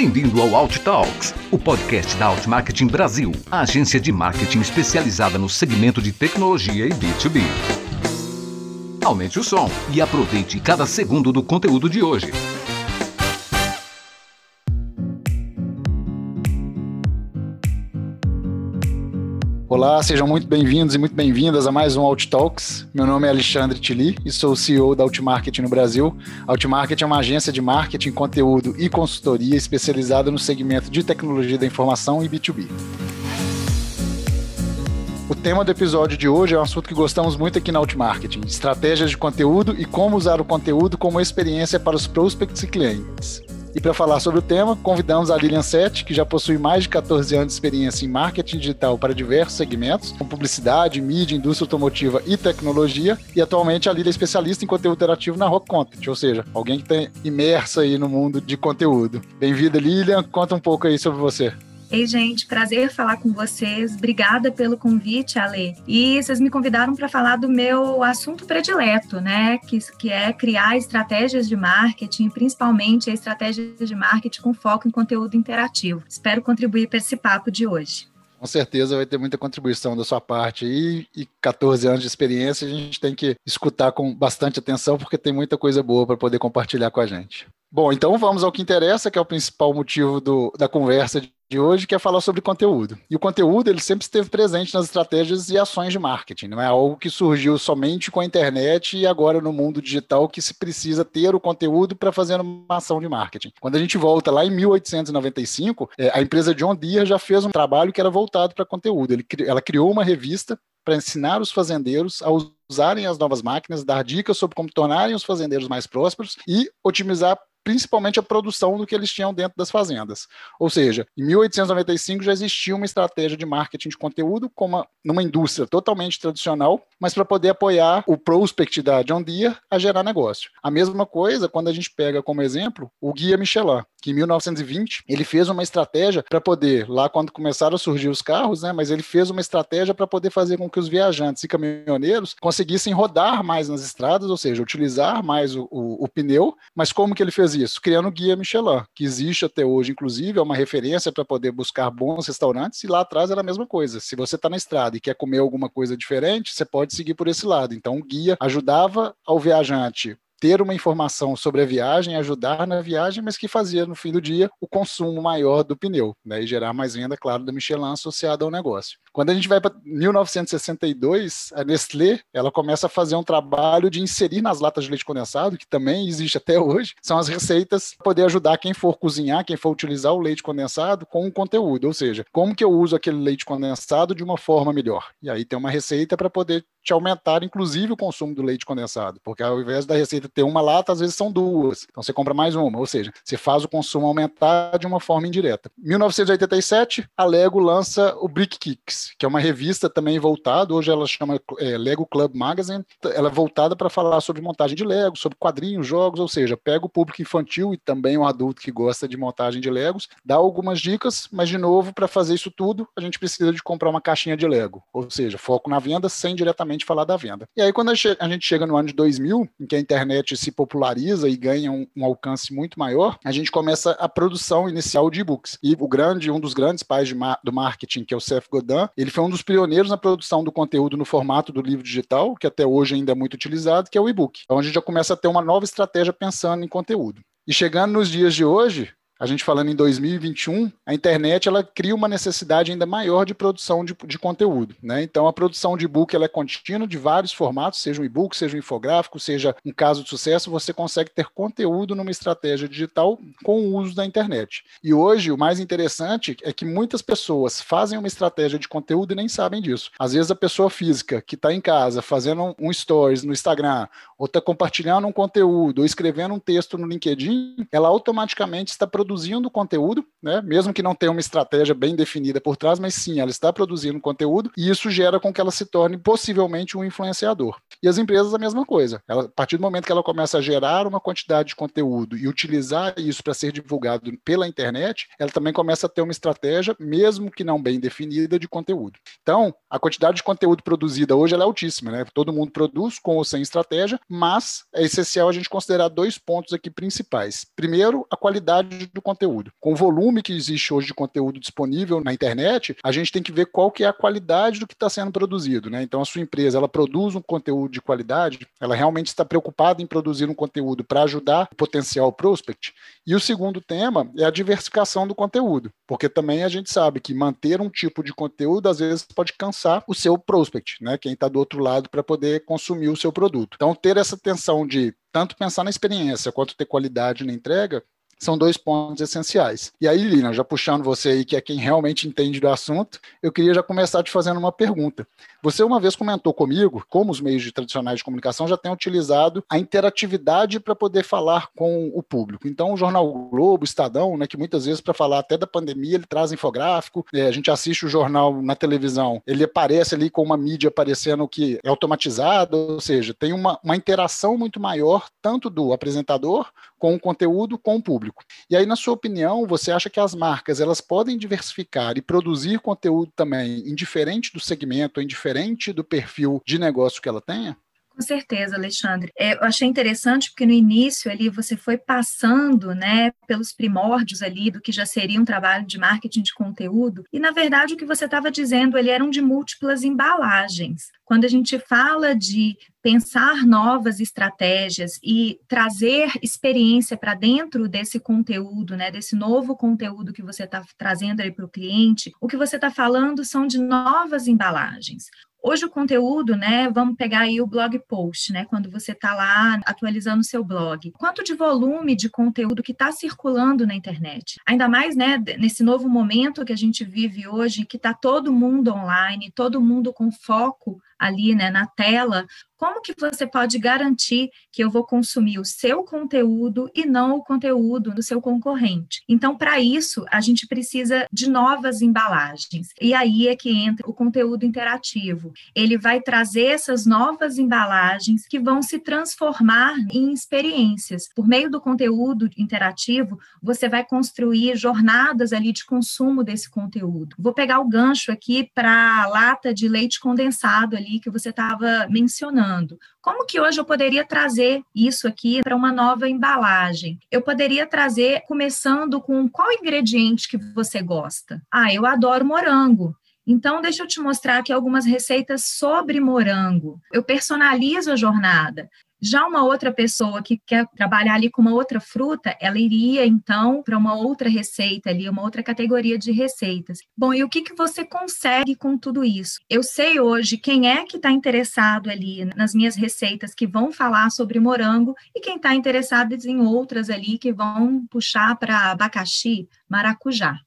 Bem-vindo ao Alt Talks, o podcast da Alt Marketing Brasil, a agência de marketing especializada no segmento de tecnologia e B2B. Aumente o som e aproveite cada segundo do conteúdo de hoje. Olá, sejam muito bem-vindos e muito bem-vindas a mais um Alt Talks. Meu nome é Alexandre Tili e sou o CEO da Outmarket no Brasil. A Outmarket é uma agência de marketing, conteúdo e consultoria especializada no segmento de tecnologia da informação e B2B. O tema do episódio de hoje é um assunto que gostamos muito aqui na Outmarketing: estratégias de conteúdo e como usar o conteúdo como experiência para os prospects e clientes. E para falar sobre o tema, convidamos a Lilian Sete, que já possui mais de 14 anos de experiência em marketing digital para diversos segmentos, como publicidade, mídia, indústria automotiva e tecnologia. E atualmente a Lilian é especialista em conteúdo interativo na Rock Content, ou seja, alguém que está imersa aí no mundo de conteúdo. Bem-vinda, Lilian. Conta um pouco aí sobre você. Ei, gente, prazer falar com vocês. Obrigada pelo convite, Ale. E vocês me convidaram para falar do meu assunto predileto, né? Que, que é criar estratégias de marketing, principalmente a estratégia de marketing com foco em conteúdo interativo. Espero contribuir para esse papo de hoje. Com certeza vai ter muita contribuição da sua parte aí, e 14 anos de experiência a gente tem que escutar com bastante atenção, porque tem muita coisa boa para poder compartilhar com a gente. Bom, então vamos ao que interessa, que é o principal motivo do, da conversa de hoje, que é falar sobre conteúdo. E o conteúdo ele sempre esteve presente nas estratégias e ações de marketing. Não é algo que surgiu somente com a internet e agora no mundo digital que se precisa ter o conteúdo para fazer uma ação de marketing. Quando a gente volta lá em 1895, é, a empresa John Deere já fez um trabalho que era voltado para conteúdo. Ela criou uma revista para ensinar os fazendeiros a usarem as novas máquinas, dar dicas sobre como tornarem os fazendeiros mais prósperos e otimizar principalmente a produção do que eles tinham dentro das fazendas. Ou seja, em 1895 já existia uma estratégia de marketing de conteúdo como numa indústria totalmente tradicional, mas para poder apoiar o prospect da John Deere a gerar negócio. A mesma coisa quando a gente pega como exemplo o guia Michelin, que em 1920 ele fez uma estratégia para poder, lá quando começaram a surgir os carros, né, mas ele fez uma estratégia para poder fazer com que os viajantes e caminhoneiros conseguissem rodar mais nas estradas, ou seja, utilizar mais o, o, o pneu, mas como que ele fez isso? Criando o Guia Michelin, que existe até hoje, inclusive, é uma referência para poder buscar bons restaurantes, e lá atrás era a mesma coisa. Se você está na estrada e quer comer alguma coisa diferente, você pode seguir por esse lado. Então, o guia ajudava ao viajante ter uma informação sobre a viagem, ajudar na viagem, mas que fazia no fim do dia o consumo maior do pneu, né, e gerar mais venda, claro, da Michelin associada ao negócio. Quando a gente vai para 1962, a Nestlé, ela começa a fazer um trabalho de inserir nas latas de leite condensado, que também existe até hoje, são as receitas para poder ajudar quem for cozinhar, quem for utilizar o leite condensado com o conteúdo, ou seja, como que eu uso aquele leite condensado de uma forma melhor. E aí tem uma receita para poder te aumentar, inclusive, o consumo do leite condensado, porque ao invés da receita ter uma lata, às vezes são duas. Então você compra mais uma, ou seja, você faz o consumo aumentar de uma forma indireta. 1987, a Lego lança o Brick Kicks, que é uma revista também voltada, hoje ela chama é, Lego Club Magazine, ela é voltada para falar sobre montagem de Lego, sobre quadrinhos, jogos, ou seja, pega o público infantil e também o adulto que gosta de montagem de Legos, dá algumas dicas, mas de novo, para fazer isso tudo, a gente precisa de comprar uma caixinha de Lego, ou seja, foco na venda sem diretamente falar da venda. E aí quando a gente chega no ano de 2000, em que a internet se populariza e ganha um, um alcance muito maior, a gente começa a produção inicial de e-books. E o grande, um dos grandes pais do marketing, que é o Seth Godin, ele foi um dos pioneiros na produção do conteúdo no formato do livro digital, que até hoje ainda é muito utilizado, que é o e-book. Então a gente já começa a ter uma nova estratégia pensando em conteúdo. E chegando nos dias de hoje, a gente falando em 2021, a internet ela cria uma necessidade ainda maior de produção de, de conteúdo. Né? Então, a produção de e-book ela é contínua, de vários formatos, seja um e-book, seja um infográfico, seja um caso de sucesso, você consegue ter conteúdo numa estratégia digital com o uso da internet. E hoje, o mais interessante é que muitas pessoas fazem uma estratégia de conteúdo e nem sabem disso. Às vezes, a pessoa física que está em casa fazendo um stories no Instagram, ou está compartilhando um conteúdo, ou escrevendo um texto no LinkedIn, ela automaticamente está produzindo produzindo conteúdo, né? mesmo que não tenha uma estratégia bem definida por trás, mas sim, ela está produzindo conteúdo e isso gera com que ela se torne possivelmente um influenciador. E as empresas a mesma coisa. Ela, a partir do momento que ela começa a gerar uma quantidade de conteúdo e utilizar isso para ser divulgado pela internet, ela também começa a ter uma estratégia, mesmo que não bem definida, de conteúdo. Então, a quantidade de conteúdo produzida hoje é altíssima, né? Todo mundo produz com ou sem estratégia, mas é essencial a gente considerar dois pontos aqui principais. Primeiro, a qualidade do do conteúdo. Com o volume que existe hoje de conteúdo disponível na internet, a gente tem que ver qual que é a qualidade do que está sendo produzido. Né? Então, a sua empresa ela produz um conteúdo de qualidade, ela realmente está preocupada em produzir um conteúdo para ajudar o potencial prospect. E o segundo tema é a diversificação do conteúdo, porque também a gente sabe que manter um tipo de conteúdo às vezes pode cansar o seu prospect, né? quem está do outro lado para poder consumir o seu produto. Então, ter essa tensão de tanto pensar na experiência quanto ter qualidade na entrega são dois pontos essenciais. E aí, Lina, já puxando você aí, que é quem realmente entende do assunto, eu queria já começar te fazendo uma pergunta. Você uma vez comentou comigo como os meios de tradicionais de comunicação já têm utilizado a interatividade para poder falar com o público. Então, o Jornal Globo, Estadão, né, que muitas vezes para falar até da pandemia, ele traz infográfico, é, a gente assiste o jornal na televisão, ele aparece ali com uma mídia aparecendo que é automatizada, ou seja, tem uma, uma interação muito maior, tanto do apresentador com o conteúdo com o público. E aí, na sua opinião, você acha que as marcas elas podem diversificar e produzir conteúdo também indiferente do segmento, indiferente do perfil de negócio que ela tenha? Com certeza, Alexandre. É, eu achei interessante porque no início ali você foi passando, né, pelos primórdios ali do que já seria um trabalho de marketing de conteúdo e na verdade o que você estava dizendo ele eram de múltiplas embalagens. Quando a gente fala de pensar novas estratégias e trazer experiência para dentro desse conteúdo, né, desse novo conteúdo que você está trazendo aí para o cliente, o que você está falando são de novas embalagens. Hoje o conteúdo, né, vamos pegar aí o blog post, né, quando você está lá atualizando o seu blog. Quanto de volume de conteúdo que está circulando na internet? Ainda mais, né, nesse novo momento que a gente vive hoje, que está todo mundo online, todo mundo com foco ali, né, na tela, como que você pode garantir que eu vou consumir o seu conteúdo e não o conteúdo do seu concorrente? Então, para isso, a gente precisa de novas embalagens. E aí é que entra o conteúdo interativo. Ele vai trazer essas novas embalagens que vão se transformar em experiências. Por meio do conteúdo interativo, você vai construir jornadas ali de consumo desse conteúdo. Vou pegar o gancho aqui para a lata de leite condensado ali que você estava mencionando. Como que hoje eu poderia trazer isso aqui para uma nova embalagem? Eu poderia trazer começando com qual ingrediente que você gosta? Ah, eu adoro morango. Então, deixa eu te mostrar aqui algumas receitas sobre morango. Eu personalizo a jornada. Já uma outra pessoa que quer trabalhar ali com uma outra fruta, ela iria então para uma outra receita ali, uma outra categoria de receitas. Bom, e o que, que você consegue com tudo isso? Eu sei hoje quem é que está interessado ali nas minhas receitas que vão falar sobre morango e quem está interessado em outras ali que vão puxar para abacaxi, maracujá.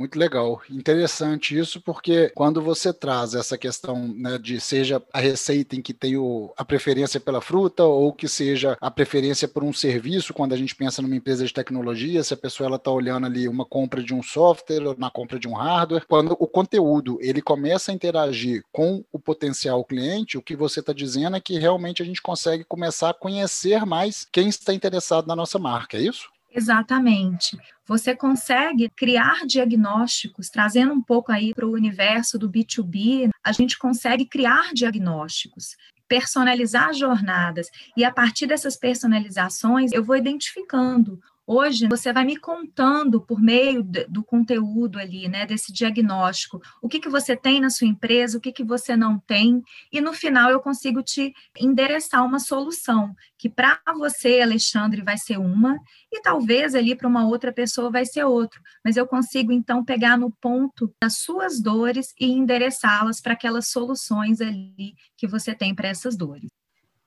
Muito legal. Interessante isso, porque quando você traz essa questão né, de seja a receita em que tem o, a preferência pela fruta ou que seja a preferência por um serviço, quando a gente pensa numa empresa de tecnologia, se a pessoa está olhando ali uma compra de um software ou na compra de um hardware, quando o conteúdo ele começa a interagir com o potencial cliente, o que você está dizendo é que realmente a gente consegue começar a conhecer mais quem está interessado na nossa marca, é isso? Exatamente. Você consegue criar diagnósticos, trazendo um pouco aí para o universo do B2B, a gente consegue criar diagnósticos, personalizar jornadas, e a partir dessas personalizações eu vou identificando Hoje, você vai me contando por meio do conteúdo ali, né, desse diagnóstico, o que, que você tem na sua empresa, o que, que você não tem, e no final eu consigo te endereçar uma solução, que para você, Alexandre, vai ser uma, e talvez ali para uma outra pessoa vai ser outro, mas eu consigo então pegar no ponto das suas dores e endereçá-las para aquelas soluções ali que você tem para essas dores.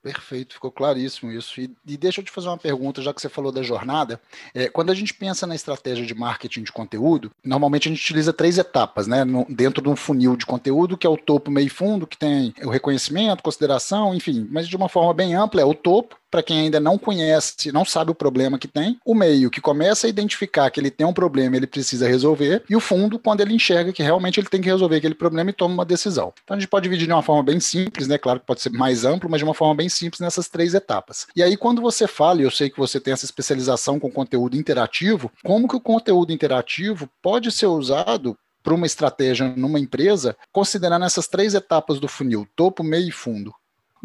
Perfeito, ficou claríssimo isso. E, e, deixa eu te fazer uma pergunta, já que você falou da jornada. É, quando a gente pensa na estratégia de marketing de conteúdo, normalmente a gente utiliza três etapas, né? No, dentro de um funil de conteúdo, que é o topo, meio fundo, que tem o reconhecimento, consideração, enfim, mas de uma forma bem ampla, é o topo, para quem ainda não conhece, não sabe o problema que tem, o meio que começa a identificar que ele tem um problema, ele precisa resolver, e o fundo quando ele enxerga que realmente ele tem que resolver aquele problema e toma uma decisão. Então a gente pode dividir de uma forma bem simples, né? Claro que pode ser mais amplo, mas de uma forma bem simples nessas três etapas. E aí quando você fala, e eu sei que você tem essa especialização com conteúdo interativo, como que o conteúdo interativo pode ser usado para uma estratégia numa empresa, considerando essas três etapas do funil, topo, meio e fundo?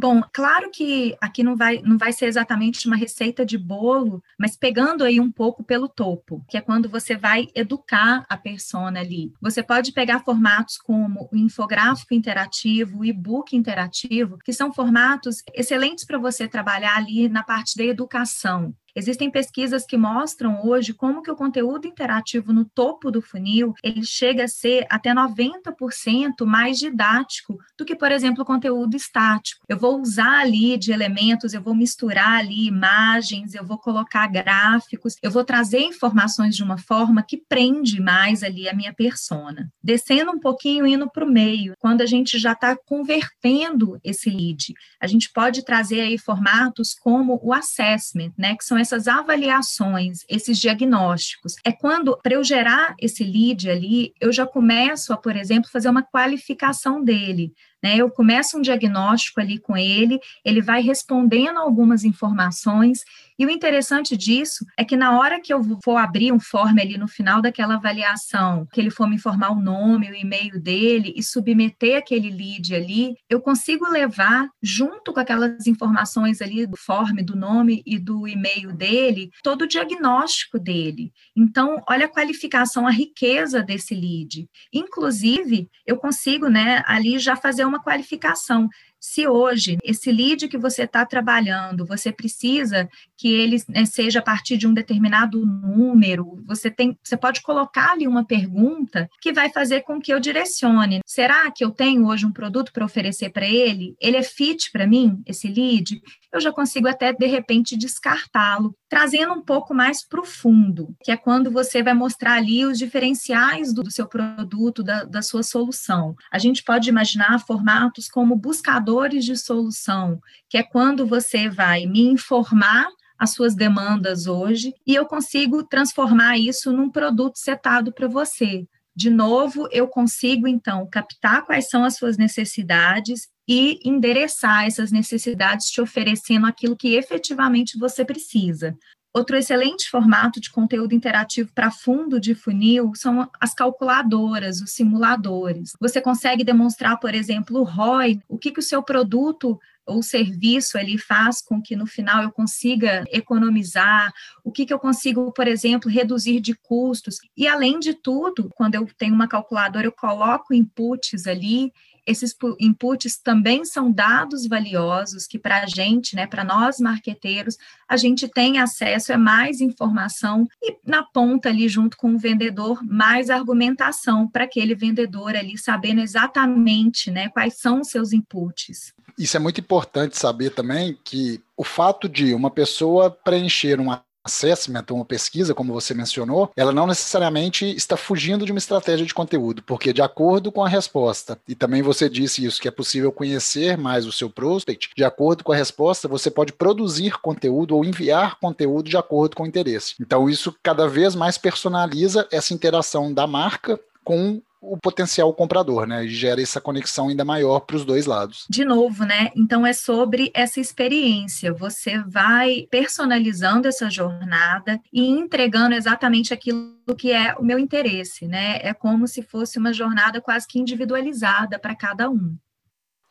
Bom, claro que aqui não vai, não vai ser exatamente uma receita de bolo, mas pegando aí um pouco pelo topo, que é quando você vai educar a persona ali. Você pode pegar formatos como o infográfico interativo, o e-book interativo, que são formatos excelentes para você trabalhar ali na parte da educação. Existem pesquisas que mostram hoje como que o conteúdo interativo no topo do funil, ele chega a ser até 90% mais didático do que, por exemplo, o conteúdo estático. Eu vou usar ali de elementos, eu vou misturar ali imagens, eu vou colocar gráficos, eu vou trazer informações de uma forma que prende mais ali a minha persona. Descendo um pouquinho, indo para o meio, quando a gente já está convertendo esse lead, a gente pode trazer aí formatos como o assessment, né, que são essas avaliações, esses diagnósticos. É quando, para eu gerar esse lead ali, eu já começo a, por exemplo, fazer uma qualificação dele. Né? Eu começo um diagnóstico ali com ele, ele vai respondendo algumas informações, e o interessante disso é que na hora que eu for abrir um form ali no final daquela avaliação, que ele for me informar o nome, o e-mail dele e submeter aquele lead ali, eu consigo levar junto com aquelas informações ali do form, do nome e do e-mail dele, todo o diagnóstico dele. Então, olha a qualificação, a riqueza desse lead. Inclusive, eu consigo, né, ali já fazer uma qualificação. Se hoje esse lead que você está trabalhando, você precisa que ele né, seja a partir de um determinado número, você tem, você pode colocar ali uma pergunta que vai fazer com que eu direcione. Será que eu tenho hoje um produto para oferecer para ele? Ele é fit para mim, esse lead? Eu já consigo até de repente descartá-lo, trazendo um pouco mais para o fundo, que é quando você vai mostrar ali os diferenciais do, seu produto, da, da sua solução. A gente pode imaginar formatos como buscador de solução, que é quando você vai me informar as suas demandas hoje e eu consigo transformar isso num produto setado para você. De novo, eu consigo então captar quais são as suas necessidades e endereçar essas necessidades te oferecendo aquilo que efetivamente você precisa. Outro excelente formato de conteúdo interativo para fundo de funil são as calculadoras, os simuladores. Você consegue demonstrar, por exemplo, o ROI, o que, que o seu produto ou serviço ali faz com que no final eu consiga economizar, o que, que eu consigo, por exemplo, reduzir de custos. E além de tudo, quando eu tenho uma calculadora, eu coloco inputs ali esses inputs também são dados valiosos que para a gente, né, para nós marqueteiros, a gente tem acesso, é mais informação e na ponta ali junto com o vendedor, mais argumentação para aquele vendedor ali sabendo exatamente, né, quais são os seus inputs. Isso é muito importante saber também que o fato de uma pessoa preencher uma assessment, uma pesquisa, como você mencionou, ela não necessariamente está fugindo de uma estratégia de conteúdo, porque de acordo com a resposta, e também você disse isso, que é possível conhecer mais o seu prospect, de acordo com a resposta, você pode produzir conteúdo ou enviar conteúdo de acordo com o interesse. Então, isso cada vez mais personaliza essa interação da marca com o potencial comprador, né? Gera essa conexão ainda maior para os dois lados. De novo, né? Então é sobre essa experiência. Você vai personalizando essa jornada e entregando exatamente aquilo que é o meu interesse, né? É como se fosse uma jornada quase que individualizada para cada um.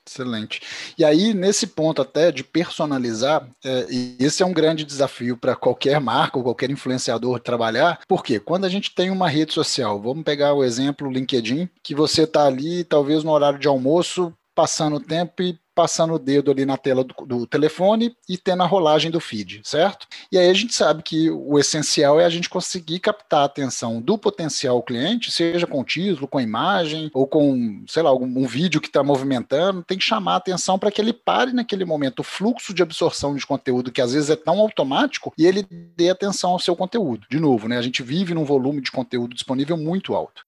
Excelente. E aí, nesse ponto até de personalizar, é, esse é um grande desafio para qualquer marca ou qualquer influenciador trabalhar, porque quando a gente tem uma rede social, vamos pegar o exemplo LinkedIn, que você está ali, talvez no horário de almoço, passando o tempo e passando o dedo ali na tela do, do, telefone e tendo a rolagem do feed, certo? E aí a gente sabe que o essencial é a gente conseguir captar a atenção do potencial cliente, seja com título, com imagem, ou com, sei lá, algum, um vídeo que está movimentando, tem que chamar a atenção para que ele pare naquele momento o fluxo de absorção de conteúdo, que às vezes é tão automático, e ele dê atenção ao seu conteúdo. De novo, né? A gente vive num volume de conteúdo disponível muito alto.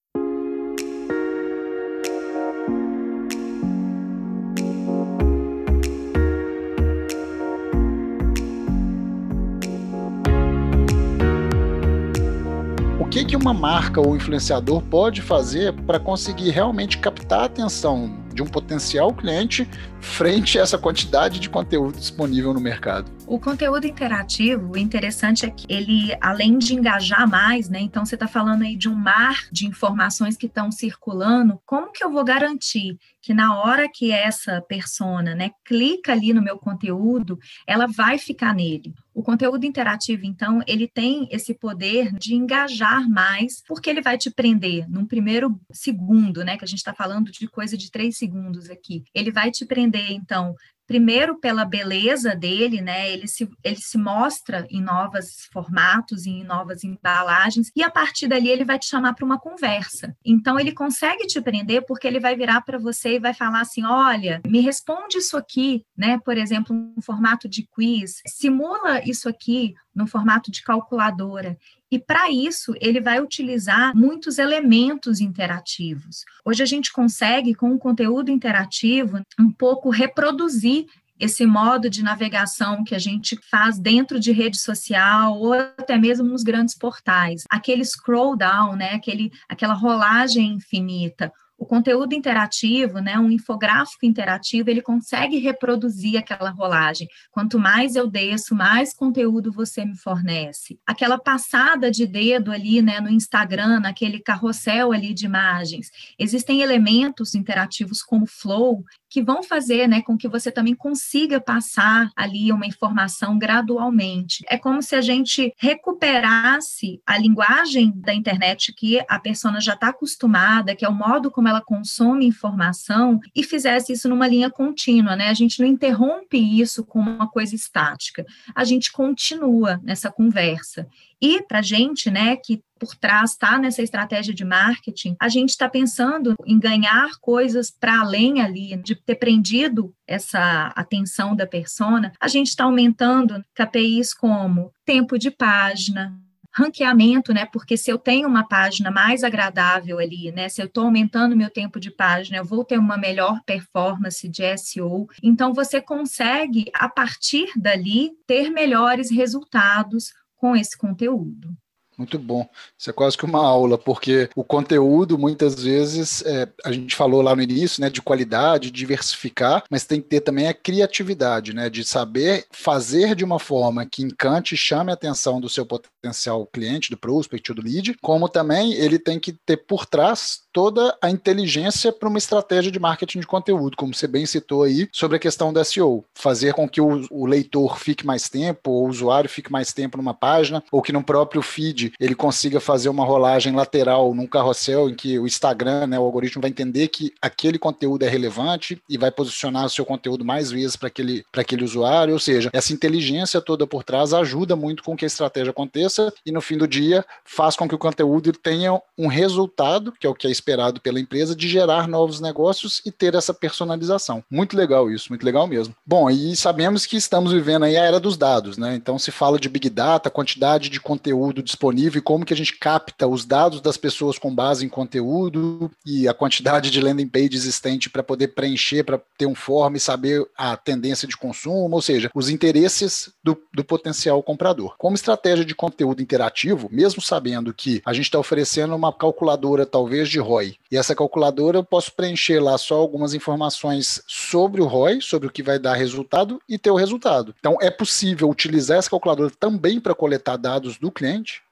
Que, que uma marca ou influenciador pode fazer para conseguir realmente captar a atenção de um potencial cliente frente a essa quantidade de conteúdo disponível no mercado? O conteúdo interativo, o interessante é que ele, além de engajar mais, né? Então você está falando aí de um mar de informações que estão circulando. Como que eu vou garantir que na hora que essa persona, né, clica ali no meu conteúdo, ela vai ficar nele? O conteúdo interativo, então, ele tem esse poder de engajar mais, porque ele vai te prender num primeiro segundo, né? Que a gente está falando de coisa de três segundos aqui. Ele vai te prender, então, primeiro pela beleza dele, né? Ele se, ele se mostra em novos formatos, em novas embalagens, e a partir dali ele vai te chamar para uma conversa. Então ele consegue te prender porque ele vai virar para você e vai falar assim: olha, me responde isso aqui, né? Por exemplo, um formato de quiz, simula isso aqui no formato de calculadora. E para isso, ele vai utilizar muitos elementos interativos. Hoje a gente consegue, com o conteúdo interativo, um pouco reproduzir esse modo de navegação que a gente faz dentro de rede social ou até mesmo nos grandes portais. Aquele scroll down, né, aquele, aquela rolagem infinita, o conteúdo interativo, né, um infográfico interativo, ele consegue reproduzir aquela rolagem. Quanto mais eu desço, mais conteúdo você me fornece. Aquela passada de dedo ali, né, no Instagram, naquele carrossel ali de imagens. Existem elementos interativos como flow que vão fazer, né, com que você também consiga passar ali uma informação gradualmente. É como se a gente recuperasse a linguagem da internet que a pessoa já está acostumada, que é o modo como ela consome informação, e fizesse isso numa linha contínua, né? A gente não interrompe isso como uma coisa estática, a gente continua nessa conversa. E para a gente, né, que por trás está nessa estratégia de marketing, a gente está pensando em ganhar coisas para além ali, de ter prendido essa atenção da persona, a gente está aumentando KPIs como tempo de página, ranqueamento, né? Porque se eu tenho uma página mais agradável ali, né? Se eu estou aumentando meu tempo de página, eu vou ter uma melhor performance de SEO. Então você consegue, a partir dali, ter melhores resultados com esse conteúdo. Muito bom. Isso é quase que uma aula, porque o conteúdo, muitas vezes, é, a gente falou lá no início, né, de qualidade, diversificar, mas tem que ter também a criatividade, né, de saber fazer de uma forma que encante e chame a atenção do seu potencial cliente, do prospect, do lead, como também ele tem que ter por trás toda a inteligência para uma estratégia de marketing de conteúdo, como você bem citou aí, sobre a questão do SEO. Fazer com que o, o leitor fique mais tempo, ou o usuário fique mais tempo numa página, ou que no próprio feed ele consiga fazer uma rolagem lateral num carrossel em que o Instagram, né, o algoritmo vai entender que aquele conteúdo é relevante e vai posicionar o seu conteúdo mais vezes para aquele, aquele usuário. Ou seja, essa inteligência toda por trás ajuda muito com que a estratégia aconteça e no fim do dia faz com que o conteúdo tenha um resultado, que é o que é esperado pela empresa, de gerar novos negócios e ter essa personalização. Muito legal isso, muito legal mesmo. Bom, e sabemos que estamos vivendo aí a era dos dados, né? Então se fala de Big Data, quantidade de conteúdo disponível e como que a gente capta os dados das pessoas com base em conteúdo e a quantidade de landing page existente para poder preencher, para ter um form e saber a tendência de consumo, ou seja, os interesses do, do potencial comprador. Como estratégia de conteúdo interativo, mesmo sabendo que a gente está oferecendo uma calculadora talvez de ROI, e essa calculadora eu posso preencher lá só algumas informações sobre o ROI, sobre o que vai dar resultado e ter o resultado. Então é possível utilizar essa calculadora também para coletar dados do cliente,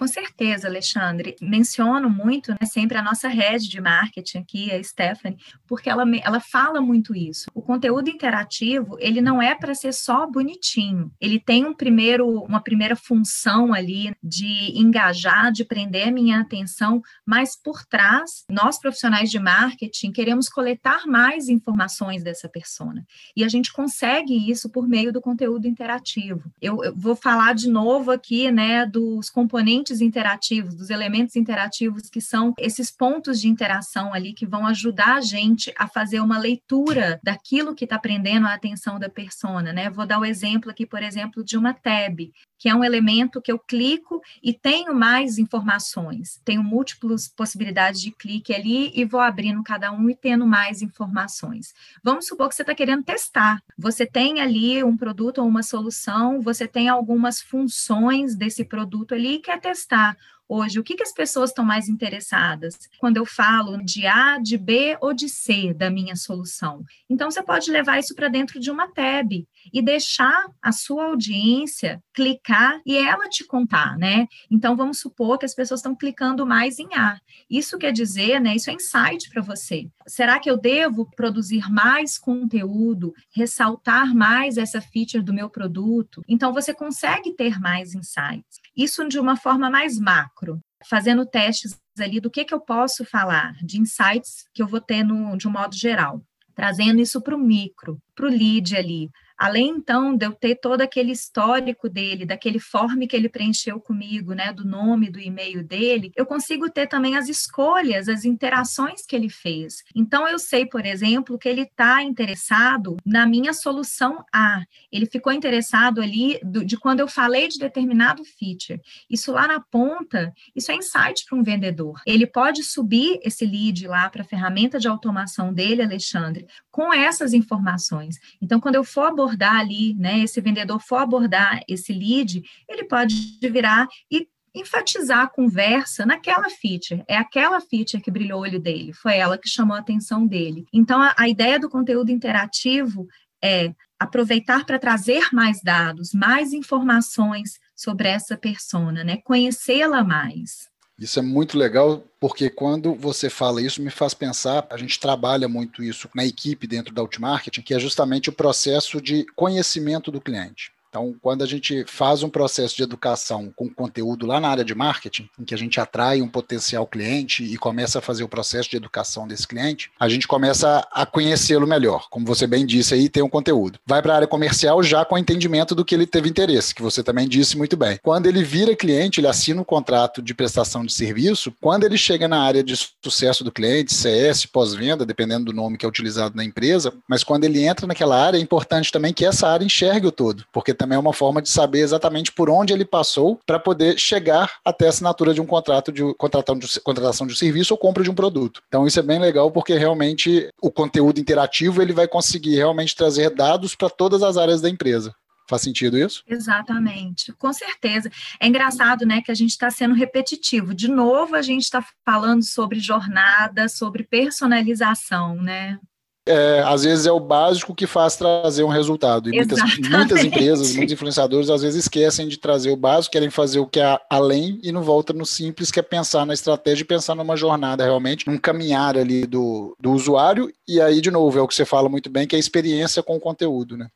com certeza, Alexandre. Menciono muito né, sempre a nossa rede de marketing aqui, a Stephanie, porque ela, ela fala muito isso. O conteúdo interativo, ele não é para ser só bonitinho. Ele tem um primeiro, uma primeira função ali de engajar, de prender a minha atenção, mas por trás, nós profissionais de marketing queremos coletar mais informações dessa persona. E a gente consegue isso por meio do conteúdo interativo. Eu, eu vou falar de novo aqui, né, dos componentes interativos, dos elementos interativos que são esses pontos de interação ali que vão ajudar a gente a fazer uma leitura daquilo que está prendendo a atenção da persona, né? Vou dar o exemplo aqui, por exemplo, de uma tab, que é um elemento que eu clico e tenho mais informações. Tenho múltiplas possibilidades de clique ali e vou abrindo cada um e tendo mais informações. Vamos supor que você está querendo testar. Você tem ali um produto ou uma solução, você tem algumas funções desse produto ali e quer testar hoje o que, que as pessoas estão mais interessadas quando eu falo de A, de B ou de C da minha solução. Então, você pode levar isso para dentro de uma tab e deixar a sua audiência clicar e ela te contar, né? Então vamos supor que as pessoas estão clicando mais em A. Isso quer dizer, né? Isso é insight para você. Será que eu devo produzir mais conteúdo, ressaltar mais essa feature do meu produto? Então você consegue ter mais insights. Isso de uma forma mais macro fazendo testes ali do que, que eu posso falar, de insights que eu vou ter no, de um modo geral, trazendo isso para o micro, para o lead ali, Além, então, de eu ter todo aquele histórico dele, daquele form que ele preencheu comigo, né, do nome, do e-mail dele, eu consigo ter também as escolhas, as interações que ele fez. Então, eu sei, por exemplo, que ele está interessado na minha solução A. Ele ficou interessado ali do, de quando eu falei de determinado feature. Isso lá na ponta, isso é insight para um vendedor. Ele pode subir esse lead lá para a ferramenta de automação dele, Alexandre, com essas informações. Então, quando eu for abordar abordar ali, né, esse vendedor for abordar esse lead, ele pode virar e enfatizar a conversa naquela feature. É aquela feature que brilhou o olho dele, foi ela que chamou a atenção dele. Então, a, a ideia do conteúdo interativo é aproveitar para trazer mais dados, mais informações sobre essa persona, né? Conhecê-la mais. Isso é muito legal, porque quando você fala isso, me faz pensar, a gente trabalha muito isso na equipe dentro da Outmarketing, que é justamente o processo de conhecimento do cliente. Então, quando a gente faz um processo de educação com conteúdo lá na área de marketing, em que a gente atrai um potencial cliente e começa a fazer o processo de educação desse cliente, a gente começa a conhecê-lo melhor. Como você bem disse aí, tem um conteúdo. Vai para a área comercial já com o entendimento do que ele teve interesse, que você também disse muito bem. Quando ele vira cliente, ele assina um contrato de prestação de serviço. Quando ele chega na área de sucesso do cliente, CS, pós-venda, dependendo do nome que é utilizado na empresa, mas quando ele entra naquela área, é importante também que essa área enxergue o todo, porque também é uma forma de saber exatamente por onde ele passou para poder chegar até a assinatura de um contrato de contratação de, contratação de um serviço ou compra de um produto. Então isso é bem legal porque realmente o conteúdo interativo ele vai conseguir realmente trazer dados para todas as áreas da empresa. Faz sentido isso? Exatamente, com certeza. É engraçado, né, que a gente está sendo repetitivo. De novo, a gente está falando sobre jornada, sobre personalização, né? É, às vezes é o básico que faz trazer um resultado. E muitas, muitas, empresas, muitos influenciadores, às vezes esquecem de trazer o básico, querem fazer o que é além e não volta no simples, que é pensar na estratégia e pensar numa jornada realmente, num caminhar ali do, do usuário. E aí, de novo, é o que você fala muito bem, que é a experiência com o conteúdo, né?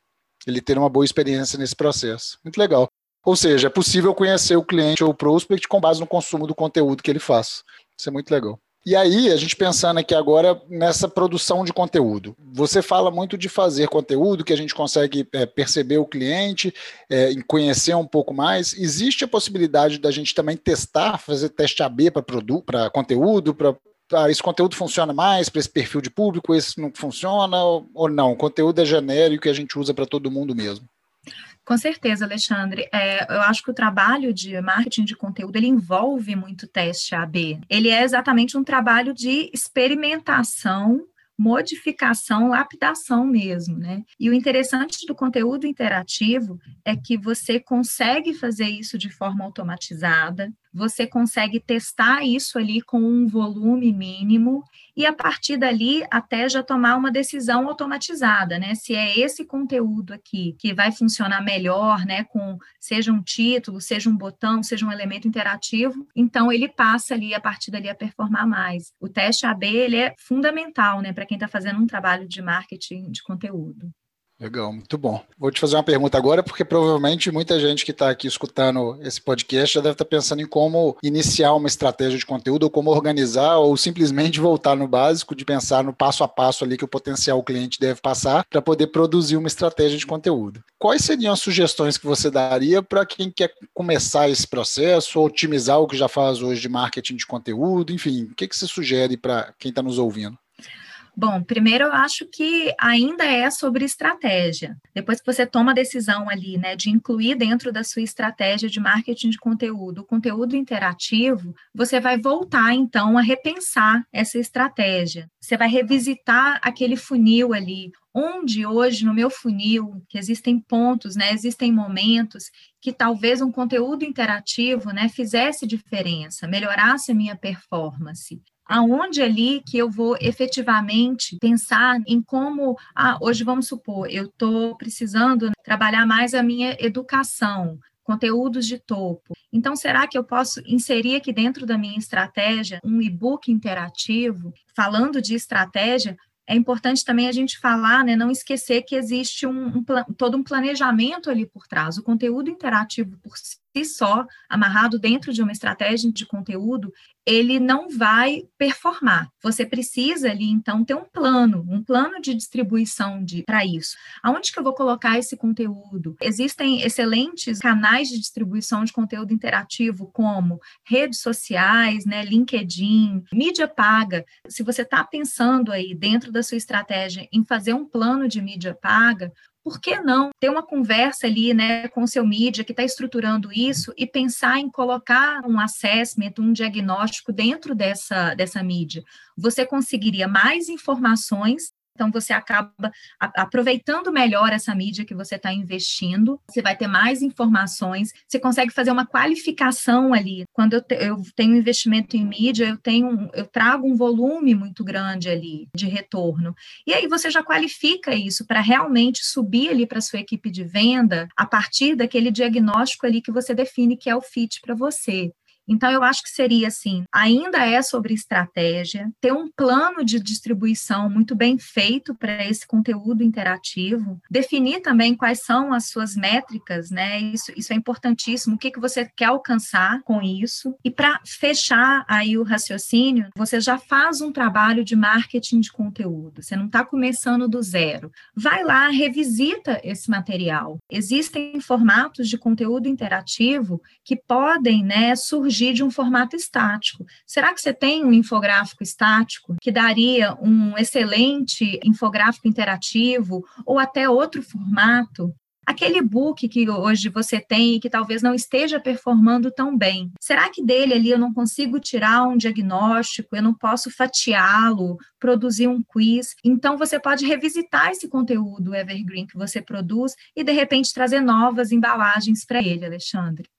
Ele ter uma boa experiência nesse processo. Muito legal. Ou seja, é possível conhecer o cliente ou o prospect com base no consumo do conteúdo que ele faz. Isso é muito legal. E aí, a gente pensando aqui agora nessa produção de conteúdo. Você fala muito de fazer conteúdo, que a gente consegue é, perceber o cliente, é, conhecer um pouco mais. Existe a possibilidade da gente também testar, fazer teste AB para conteúdo, para ah, esse conteúdo funciona mais para esse perfil de público, esse não funciona ou não? O conteúdo é genérico e a gente usa para todo mundo mesmo. Com certeza, Alexandre. É, eu acho que o trabalho de marketing de conteúdo ele envolve muito teste AB. Ele é exatamente um trabalho de experimentação modificação, lapidação mesmo, né? E o interessante do conteúdo interativo é que você consegue fazer isso de forma automatizada, você consegue testar isso ali com um volume mínimo e a partir dali até já tomar uma decisão automatizada, né? Se é esse conteúdo aqui que vai funcionar melhor, né, com seja um título, seja um botão, seja um elemento interativo, então ele passa ali a partir dali a performar mais. O teste AB ele é fundamental, né, para quem está fazendo um trabalho de marketing de conteúdo. Legal, muito bom. Vou te fazer uma pergunta agora, porque provavelmente muita gente que está aqui escutando esse podcast já deve estar tá pensando em como iniciar uma estratégia de conteúdo, ou como organizar, ou simplesmente voltar no básico, de pensar no passo a passo ali que o potencial cliente deve passar para poder produzir uma estratégia de conteúdo. Quais seriam as sugestões que você daria para quem quer começar esse processo, otimizar o que já faz hoje de marketing de conteúdo? Enfim, o que, que você sugere para quem está nos ouvindo? Bom, primeiro eu acho que ainda é sobre estratégia. Depois que você toma a decisão ali, né, de incluir dentro da sua estratégia de marketing de conteúdo, o conteúdo interativo, você vai voltar então a repensar essa estratégia. Você vai revisitar aquele funil ali, onde hoje no meu funil, que existem pontos, né, existem momentos que talvez um conteúdo interativo, né, fizesse diferença, melhorasse a minha performance. Aonde ali que eu vou efetivamente pensar em como, ah, hoje vamos supor, eu estou precisando trabalhar mais a minha educação, conteúdos de topo. Então, será que eu posso inserir aqui dentro da minha estratégia um e-book interativo falando de estratégia é importante também a gente falar, né, não esquecer que existe um, um, todo um planejamento ali por trás. O conteúdo interativo por si só, amarrado dentro de uma estratégia de conteúdo, ele não vai performar. Você precisa ali, então, ter um plano, um plano de distribuição de, para isso. Aonde que eu vou colocar esse conteúdo? Existem excelentes canais de distribuição de conteúdo interativo, como redes sociais, né, LinkedIn, mídia paga. Se você está pensando aí dentro da sua estratégia em fazer um plano de mídia paga, por que não ter uma conversa ali, né, com o seu mídia que está estruturando isso e pensar em colocar um assessment, um diagnóstico dentro dessa, dessa mídia? Você conseguiria mais informações então, você acaba aproveitando melhor essa mídia que você está investindo, você vai ter mais informações, você consegue fazer uma qualificação ali. Quando eu, te, eu tenho investimento em mídia, eu, tenho, eu trago um volume muito grande ali de retorno. E aí você já qualifica isso para realmente subir ali para sua equipe de venda a partir daquele diagnóstico ali que você define que é o fit para você. Então, eu acho que seria assim: ainda é sobre estratégia, ter um plano de distribuição muito bem feito para esse conteúdo interativo, definir também quais são as suas métricas, né? Isso, isso é importantíssimo. O que, que você quer alcançar com isso? E para fechar aí o raciocínio, você já faz um trabalho de marketing de conteúdo, você não está começando do zero. Vai lá, revisita esse material. Existem formatos de conteúdo interativo que podem né, surgir fugir de um formato estático. Será que você tem um infográfico estático que daria um excelente infográfico interativo ou até outro formato? Aquele book que hoje você tem e que talvez não esteja performando tão bem, será que dele ali eu não consigo tirar um diagnóstico, eu não posso fatiá-lo, produzir um quiz? Então você pode revisitar esse conteúdo evergreen que você produz e de repente trazer novas embalagens para ele, Alexandre.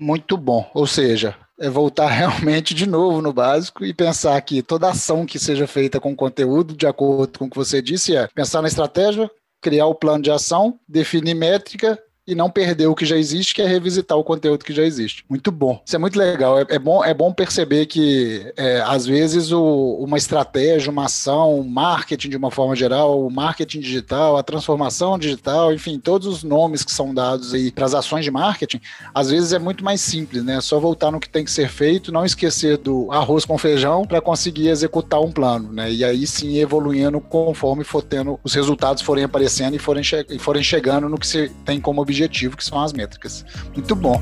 Muito bom. Ou seja, é voltar realmente de novo no básico e pensar que toda ação que seja feita com conteúdo, de acordo com o que você disse, é pensar na estratégia, criar o plano de ação, definir métrica e não perder o que já existe, que é revisitar o conteúdo que já existe. Muito bom. Isso é muito legal. É, é bom, é bom perceber que, é, às vezes, o, uma estratégia, uma ação, marketing de uma forma geral, o marketing digital, a transformação digital, enfim, todos os nomes que são dados aí para as ações de marketing, às vezes é muito mais simples, né? É só voltar no que tem que ser feito, não esquecer do arroz com feijão para conseguir executar um plano, né? E aí sim evoluindo conforme for tendo, os resultados forem aparecendo e forem, che e forem chegando no que se tem como objetivo, que são as métricas. Muito bom.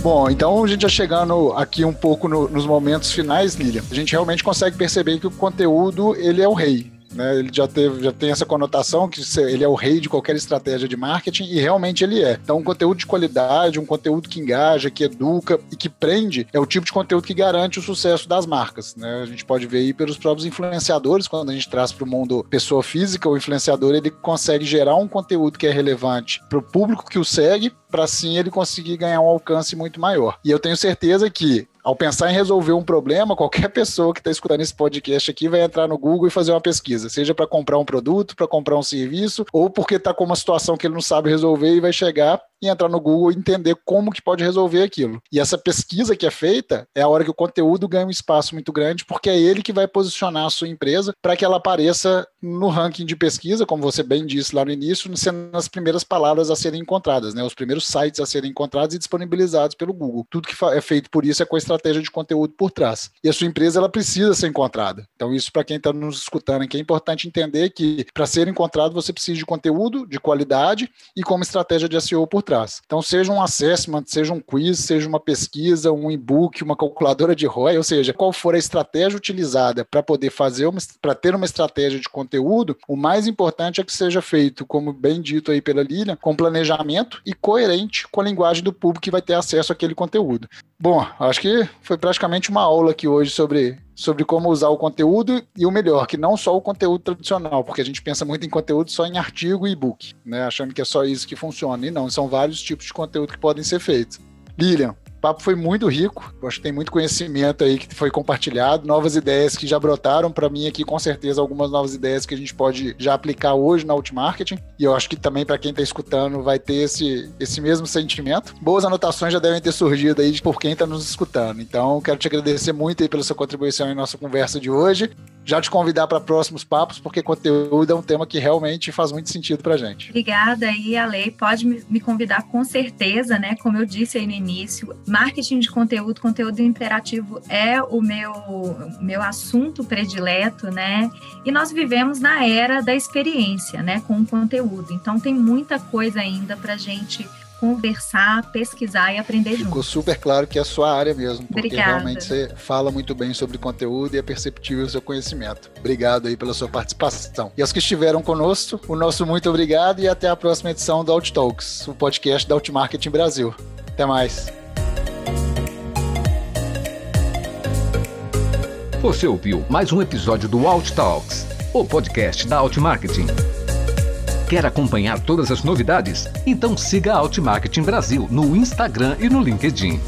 Bom, então a gente já chegando aqui um pouco no, nos momentos finais, Lilian, a gente realmente consegue perceber que o conteúdo ele é o rei. Né? Ele já, teve, já tem essa conotação que ele é o rei de qualquer estratégia de marketing e realmente ele é. Então, um conteúdo de qualidade, um conteúdo que engaja, que educa e que prende, é o tipo de conteúdo que garante o sucesso das marcas. Né? A gente pode ver aí pelos próprios influenciadores, quando a gente traz para o mundo pessoa física, o influenciador ele consegue gerar um conteúdo que é relevante para o público que o segue, para assim ele conseguir ganhar um alcance muito maior. E eu tenho certeza que ao pensar em resolver um problema, qualquer pessoa que está escutando esse podcast aqui vai entrar no Google e fazer uma pesquisa, seja para comprar um produto, para comprar um serviço, ou porque está com uma situação que ele não sabe resolver e vai chegar e entrar no Google e entender como que pode resolver aquilo. E essa pesquisa que é feita é a hora que o conteúdo ganha um espaço muito grande, porque é ele que vai posicionar a sua empresa para que ela apareça no ranking de pesquisa, como você bem disse lá no início, sendo as primeiras palavras a serem encontradas, né? Os primeiros sites a serem encontrados e disponibilizados pelo Google. Tudo que é feito por isso é com a estratégia de conteúdo por trás. E a sua empresa ela precisa ser encontrada. Então isso para quem está nos escutando aqui é importante entender que para ser encontrado você precisa de conteúdo de qualidade e como estratégia de SEO por trás Então, seja um assessment, seja um quiz, seja uma pesquisa, um e-book, uma calculadora de ROI, ou seja, qual for a estratégia utilizada para poder fazer para ter uma estratégia de conteúdo, o mais importante é que seja feito, como bem dito aí pela Lilian, com planejamento e coerente com a linguagem do público que vai ter acesso àquele conteúdo. Bom, acho que foi praticamente uma aula aqui hoje sobre sobre como usar o conteúdo e o melhor, que não só o conteúdo tradicional, porque a gente pensa muito em conteúdo só em artigo e e-book, né, achando que é só isso que funciona. E não, são vários tipos de conteúdo que podem ser feitos. Lilian, papo foi muito rico. Acho que tem muito conhecimento aí que foi compartilhado, novas ideias que já brotaram para mim aqui, com certeza, algumas novas ideias que a gente pode já aplicar hoje na Outmarketing. E eu acho que também para quem está escutando vai ter esse, esse mesmo sentimento. Boas anotações já devem ter surgido aí por quem está nos escutando. Então, quero te agradecer muito aí pela sua contribuição em nossa conversa de hoje já te convidar para próximos papos, porque conteúdo é um tema que realmente faz muito sentido para gente. Obrigada aí, Ale. Pode me convidar com certeza, né? Como eu disse aí no início, marketing de conteúdo, conteúdo interativo é o meu, meu assunto predileto, né? E nós vivemos na era da experiência, né? Com o conteúdo. Então tem muita coisa ainda para gente conversar, pesquisar e aprender Ficou junto. Ficou super claro que é a sua área mesmo, porque Obrigada. realmente você fala muito bem sobre conteúdo e é perceptível o seu conhecimento. Obrigado aí pela sua participação. E aos que estiveram conosco, o nosso muito obrigado e até a próxima edição do Out Talks, o podcast da Outmarketing Brasil. Até mais. Você ouviu mais um episódio do Out Talks, o podcast da Outmarketing. Quer acompanhar todas as novidades? Então siga a Outmarketing Brasil no Instagram e no LinkedIn.